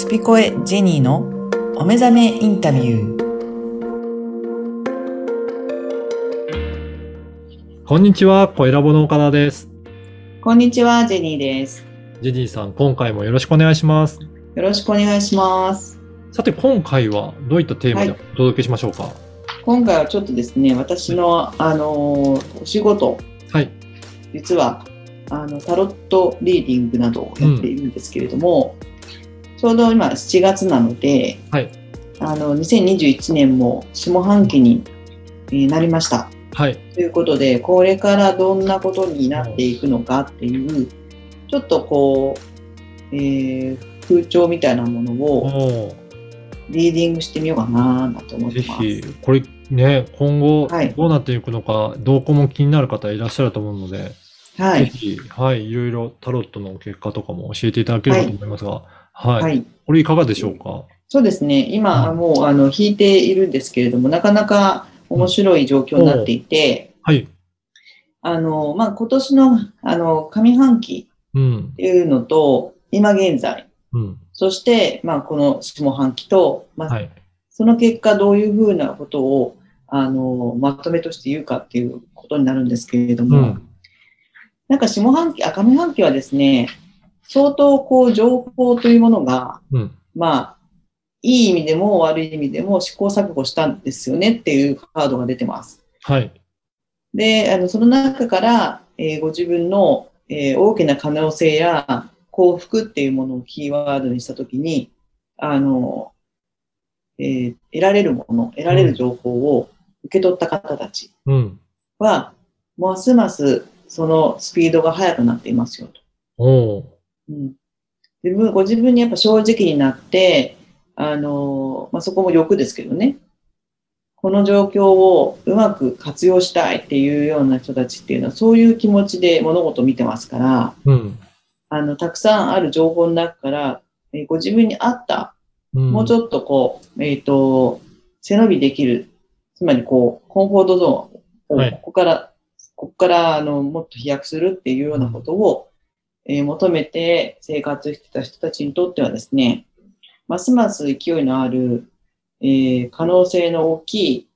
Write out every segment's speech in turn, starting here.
スピコエジェニーのお目覚めインタビュー。こんにちは、小ラボの岡田です。こんにちは、ジェニーです。ジェニーさん、今回もよろしくお願いします。よろしくお願いします。さて、今回はどういったテーマでお届けしましょうか？今回はちょっとですね、私の、あのーお仕事、はい。実は、あの、タロットリーディングなどをやっているんですけれども、ちょうど今7月なので、はい。あの、2021年も下半期にえーなりました。はい。ということで、これからどんなことになっていくのかっていう、ちょっとこう、えー風潮みたいなものをリーディングしてみようかななんて思ってます。ぜひ、これね、今後はいどうなっていくのか、動向も気になる方いらっしゃると思うので、はい。ぜひ、はい、いろいろタロットの結果とかも教えていただければと思いますが、はい。はい。これいかがでしょうか？そうですね。今、うんもう、あの、引いているんですけれども、なかなか面白い状況になっていて、はい。あの、まあ、今年の、あの、上半期うんっ。ていうのと、今現在、うん。そして、まあ、この下半期と、まあ、はい。その結果どういうふうなことを、あの、まとめとして言うかっていうことになるんですけれども、うん。なんか下半期、あ、上半期はですね、相当こう情報というものが、うん。まあ、いい意味でも悪い意味でも試行錯誤したんですよねっていうカードが出てます。はい。で、あの、その中から、えーご自分の、えー大きな可能性や幸福っていうものをキーワードにしたときに、あの、えー得られるもの、得られる情報を受け取った方たちうん。は、ますますそのスピードが速くなっていますよと。うん、自分ご自分にやっぱ正直になって、あのまあ、そこも欲ですけどね、この状況をうまく活用したいっていうような人たちっていうのは、そういう気持ちで物事を見てますから、うん。あのたくさんある情報の中から、えーご自分に合った、うん。もうちょっとこう、えっ、と、背伸びできる、つまりこう、コンフォートゾーンを、はいここから、ここから、あの、もっと飛躍するっていうようなことを、えー求めて生活してた人たちにとってはですね、ますます勢いのある、えー可能性の大きい、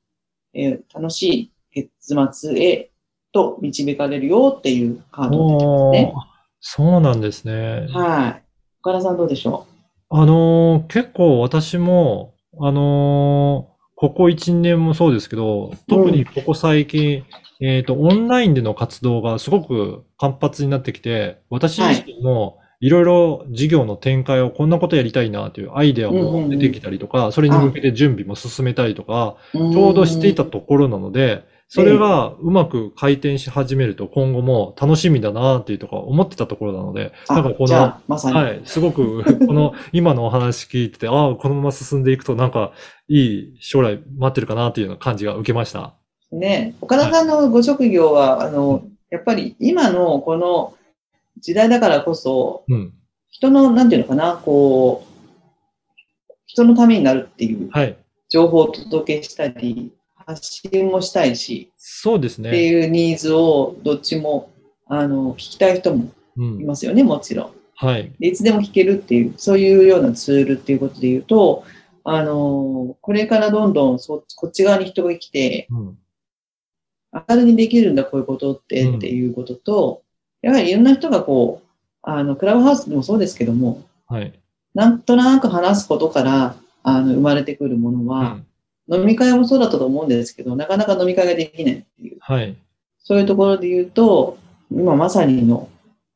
えー楽しい結末へと導かれるよっていうカードが出てますね。そうなんですね。はい。岡田さんどうでしょあのー結構私も、あのーここ1年もそうですけど、特にここ最近、えっと、オンラインでの活動がすごく活発になってきて、私自身もいろいろ事業の展開をこんなことやりたいなというアイデアも出てきたりとか、それに向けて準備も進めたりとか、うちょうどしていたところなので、それがうまく回転し始めると今後も楽しみだなっていうとか思ってたところなので、あなんかこのまさに。はい。すごく、この、今のお話聞いてて、ああ、このまま進んでいくと、なんか、いい将来待ってるかなっていうような感じが受けました。ね、岡田さんのご職業は、あの、やっぱり今のこの時代だからこそ、うん。人の、なんていうのかな、こう、人のためになるっていうはい。情報をお届けしたり、発信もしたいし、そうですってね。いうニーズをどっちも、あの、聞きたい人もうん。いますよね、もちろん。はい。でいつでも聞けるっていう、そういうようなツールっていうことで言うと、あの、これからどんどんそこっち側に人が来て、うん。明るにできるんだ、こういうことって、うんっていうことと、やはりいろんな人がこう、あの、クラブハウスでもそうですけども、はい。なんとなく話すことから、あの、生まれてくるものうは、ん。飲み会もそうだったと思うんですけど、なかなか飲み会ができないっていう、はい。そういうところで言うと、今まさにの、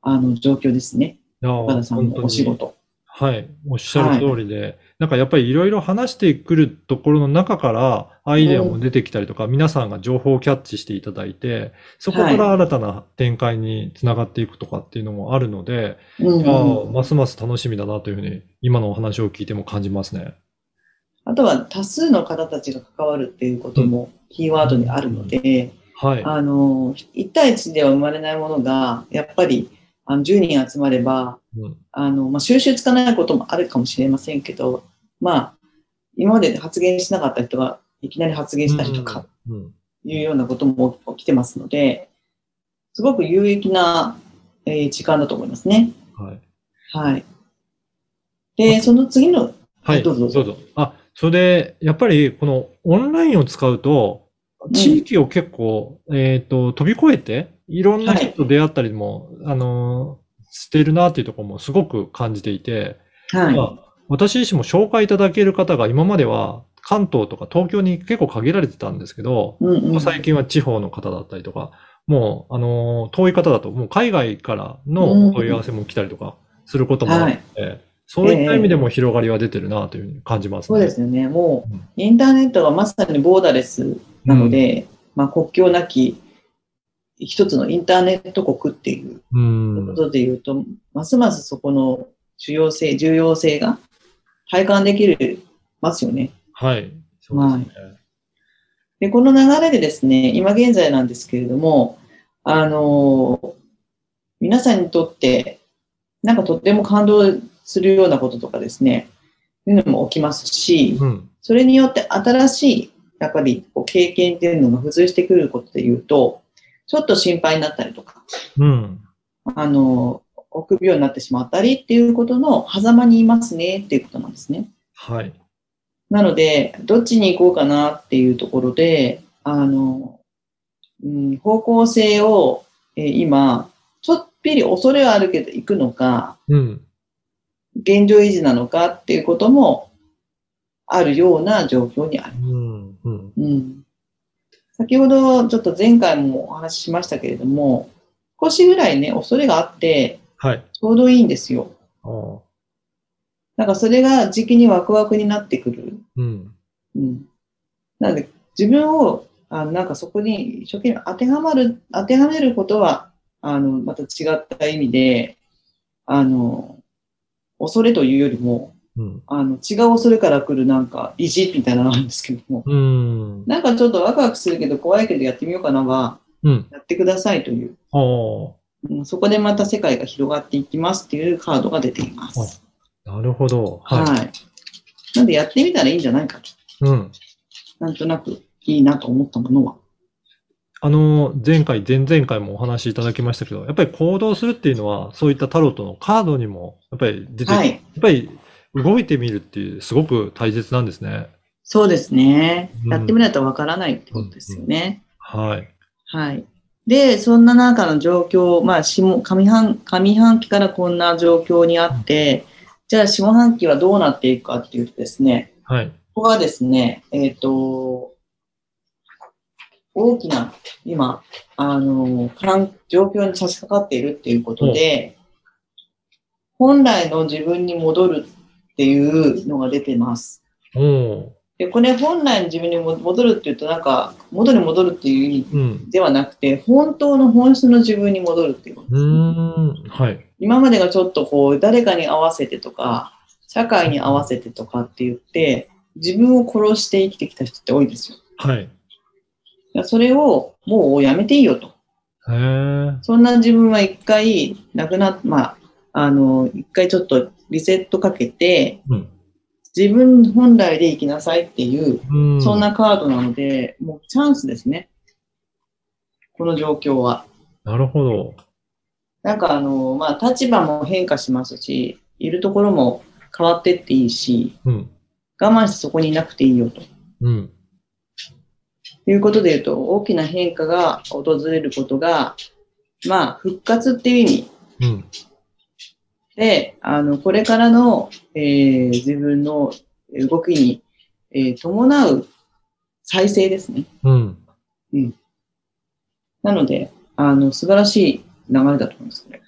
あの、状況ですね。岡田さんのお仕事。はい。おっしゃる通りで、なんかやっぱりいろいろ話してくるところの中からアイデアも出てきたりとか、皆さんが情報をキャッチしていただいて、そこから新たな展開につながっていくとかっていうのもあるので、うんいますます楽しみだなというふうに、今のお話を聞いても感じますね。あとは多数の方たちが関わるっていうこともキーワードにあるので、はい。あの、1対1では生まれないものが、やっぱりあの10人集まれば、うんあの、まあ、収集つかないこともあるかもしれませんけど、まあ、今まで発言しなかった人がいきなり発言したりとかうん。いうようなことも起きてますので、すごく有益な、えー時間だと思いますね。はい。はい。で、その次の、はい。どうぞどうぞあ、それで、やっぱり、このオンラインを使うと、地域を結構、えっと、飛び越えて、いろんな人と出会ったりも、あのーしてるなっていうところもすごく感じていて、はい。まあ、私自身も紹介いただける方が今までは関東とか東京に結構限られてたんですけど、うんうん。最近は地方の方だったりとか、もう、あのー遠い方だと、もう海外からのお問い合わせも来たりとかすることもあって、そういった意味でも広がりは出てるなというふうに感じますね。そうですよね。もううん、インターネットがまさにボーダレスなので、まあ、国境なき一つのインターネット国っていううん。ことで言うと、ますますそこの主要性、重要性が体感できるますよね。はい。そうですね。で、この流れでですね、今現在なんですけれども、あの皆さんにとって、なんかとっても感動するようなこととかですね、いうのも起きますし、うん。それによって新しい、やっぱりこう経験っていうのが付随してくることで言うと、ちょっと心配になったりとか、うん。あの、臆病になってしまったりっていうことの狭間にいますねっていうことなんですね。はい。なので、どっちに行こうかなっていうところで、あの、うん、方向性を、えー今、ちょっぴり恐れはあるけど行くのか、うん。現状維持なのかっていうこともあるような状況にある。うん。うん。うん。先ほどちょっと前回もお話ししましたけれども、少しぐらいね、恐れがあって、はい。ちょうどいいんですよ。なんかそれが時期にワクワクになってくる。うん。うん。なので、自分を、あのなんかそこに一生懸命当てはまる、当てはめることは、あの、また違った意味で、あの、恐れというよりも、うん。あの、違う恐れから来るなんか意地みたいなのがあるんですけども、うん。なんかちょっとワクワクするけど怖いけどやってみようかなは、うん。やってくださいという。うんそこでまた世界が広がっていきますっていうカードが出ています。なるほど。はい。はい。なんでやってみたらいいんじゃないかと。うん。なんとなくいいなと思ったものは。あの、前回、前々回もお話しいただきましたけど、やっぱり行動するっていうのは、そういったタロットのカードにも、やっぱり出てはい。やっぱり動いてみるっていう、すごく大切なんですね。そうですね。うんやってみないとわからないってことですよね。はい。はい。で、そんな中の状況、まあ、下上半上半期からこんな状況にあって、じゃあ下半期はどうなっていくかっていうとですね、はい。ここはですね、えっ、と、大きな、今、あの、環状況に差し掛かっているっていうことで、本来の自分に戻るっていうのが出てます。おおで、これ本来の自分にも戻るっていうと、なんか、戻る戻るっていう意味。ではなくて、本当の本質の自分に戻るっていうことうです、ね。はい。今までがちょっとこう、誰かに合わせてとか、社会に合わせてとかって言って、自分を殺して生きてきた人って多いですよ。はい。それをもうやめていいよと。そんな自分は一回、なくなっ、まあ、あの、一回ちょっとリセットかけて、うん。自分本来で生きなさいっていう、うん。そんなカードなので、もうチャンスですね。この状況は。なるほど。なんかあの、まあ、立場も変化しますし、いるところも変わってっていいし、うん。我慢してそこにいなくていいよと。うん。いうことで言うと、大きな変化が訪れることが、まあ、復活っていう意味うん。で、あの、これからの、えー自分の動きに、えー伴う再生ですね。うん。なので、あの、素晴らしい流れだと思います、これ。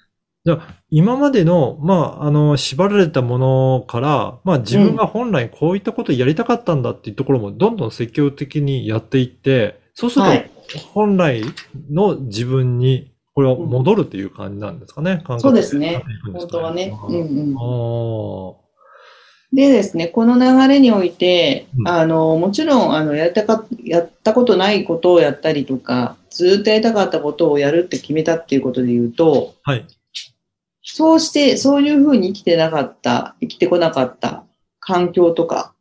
じゃあ、今までの、まあ、あの、縛られたものから、まあ、自分が本来こういったことをやりたかったんだっていうところも、どんどん積極的にやっていって、そうすると、はい。本来の自分に、これは戻るっていう感じなんですかね、感覚。そうですね。本当はね。うんうん。でですね、この流れにおいて、うん。あの、もちろん、あの、やったか、やったことないことをやったりとか、ずっとやりたかったことをやるって決めたっていうことで言うと、はい。そうして、そういうふうに生きてなかった、生きてこなかった環境とか、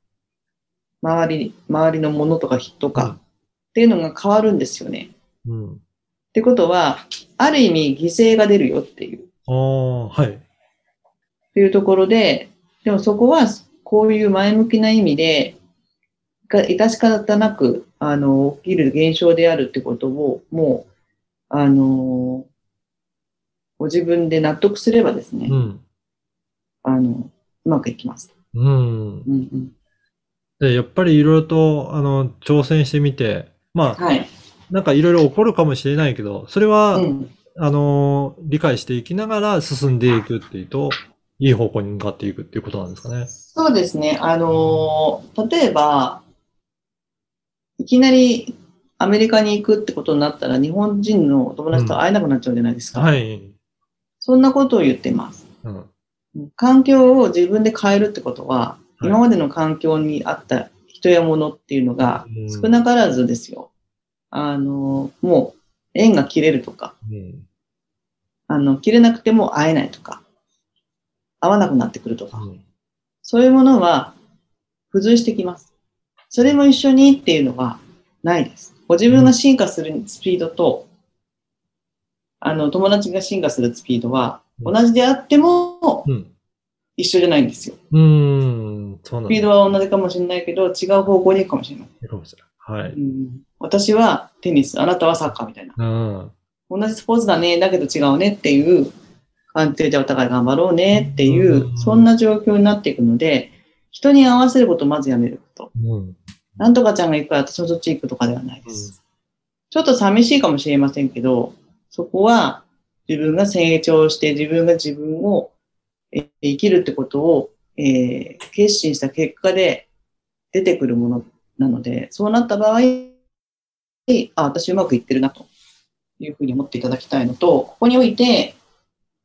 周り、周りのものとか人とか、うんっていうのが変わるんですよね。うん。ってことは、ある意味犠牲が出るよっていう、っああ、はい。ていうところで、でもそこは、こういう前向きな意味で、が致し方なく、あの、起きる現象であるってことを、もう、あの、ご自分で納得すればですね、うん。あの、うまくいきます。うん。うんうん。で、やっぱりいろいろと、あの、挑戦してみて、まあ、はい。なんかいろいろ起こるかもしれないけど、それは、うん。あの、理解していきながら進んでいくっていうと、いい方向に向かっていくっていうことなんですかね。そうですね。あのー例えば、いきなりアメリカに行くってことになったら、日本人のお友達と会えなくなっちゃうじゃないですか。はい。そんなことを言ってます。うん。環境を自分で変えるってことは、はい今までの環境にあった人や物っていうのがうん少なからずですよ。あのーもう縁が切れるとか、うん。あの、切れなくても会えないとか、会わなくなってくるとか、うんそういうものは付随してきます。それも一緒にっていうのはないです。ご自分が進化するスピードと、あの、友達が進化するスピードは同じであってもうん。一緒じゃないんですよ。うーん。そうなんだスピードは同じかもしれないけど、違う方向に行くかもしれない。かもしれない。はい。うん、私はテニス、あなたはサッカーみたいな。うん。同じスポーツだね、だけど違うねっていう感じで、お互い頑張ろうねっていうう、んそんな状況になっていくので、人に合わせることをまずやめること。うん。なんとかちゃんが行くから私もそっち行くとかではないです。ちょっと寂しいかもしれませんけど、そこは自分が成長して自分が自分をえ生きるってことを、えー決心した結果で出てくるものなので、そうなった場合、あ、私うまくいってるなというふうに思っていただきたいのと、ここにおいて、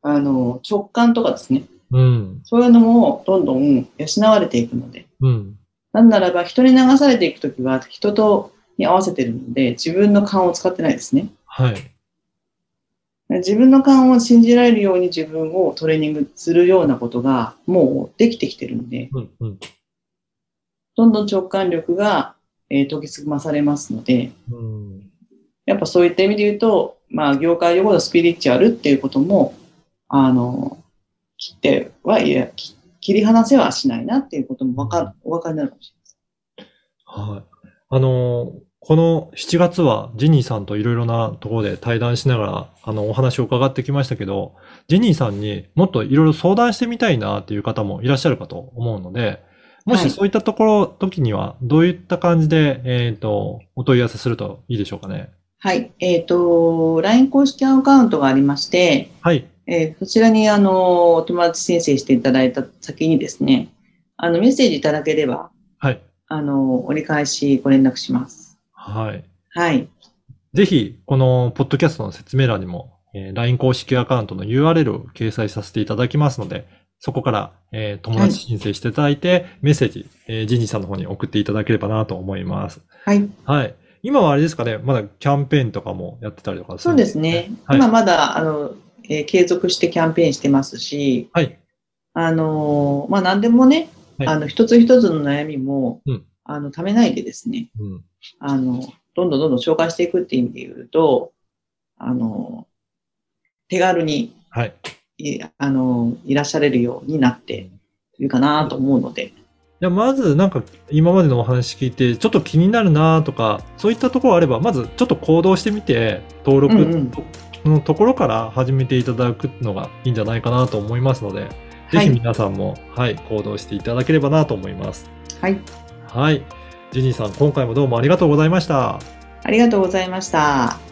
あの、直感とかですね、うん。そういうのもどんどん養われていくので、うん。なんならば人に流されていくときは人とに合わせてるので自分の勘を使ってないですね。はい。自分の勘を信じられるように自分をトレーニングするようなことがもうできてきてるので、うん。うん。どんどん直感力が、えー研ぎ澄まされますので、うん。やっぱそういった意味で言うと、まあ業界用語のスピリチュアルっていうことも、あの、切ってはいや、き切り離せはしないなっていうこともわかる、お分かりになるかもしれません。はい。あの、この7月はジェニーさんといろいろなところで対談しながら、あの、お話を伺ってきましたけど、ジェニーさんにもっといろいろ相談してみたいなっていう方もいらっしゃるかと思うので、もはいしそういったところ、時には、どういった感じで、えっと、お問い合わせするといいでしょうかね。はい。えっ、と、LINE 公式アカウントがありまして、はい。えーそちらに、あの、お友達申請していただいた先にですね、あの、メッセージいただければ、はい。あの、折り返しご連絡します。はい。はい。ぜひ、このポッドキャストの説明欄にも、えー LINE 公式アカウントの URL を掲載させていただきますので、そこから、えー友達申請していただいて、メッセージ、えージニーさんの方に送っていただければなと思います。はい。はい。今はあれですかね、まだキャンペーンとかもやってたりとかそうですね。はい今まだ、あの、えー継続してキャンペーンしてますし、はい。あの、まあ、何でもね、はいあの、一つ一つの悩みも、うんあの、ためないでですね、うん。あの、どんどんどんどん紹介していくっていう意味で言うと、あの、手軽に、はい。いあの、いらっしゃれるようになっているかなと思うので、じゃあまずなんか今までのお話聞いてちょっと気になるなとかそういったところあればまずちょっと行動してみて登録うんうんのところから始めていただくのがいいんじゃないかなと思いますので、ぜひ皆さんもはい行動していただければなと思います。はい。はい。ジニーさん今回もどうもありがとうございました。ありがとうございました。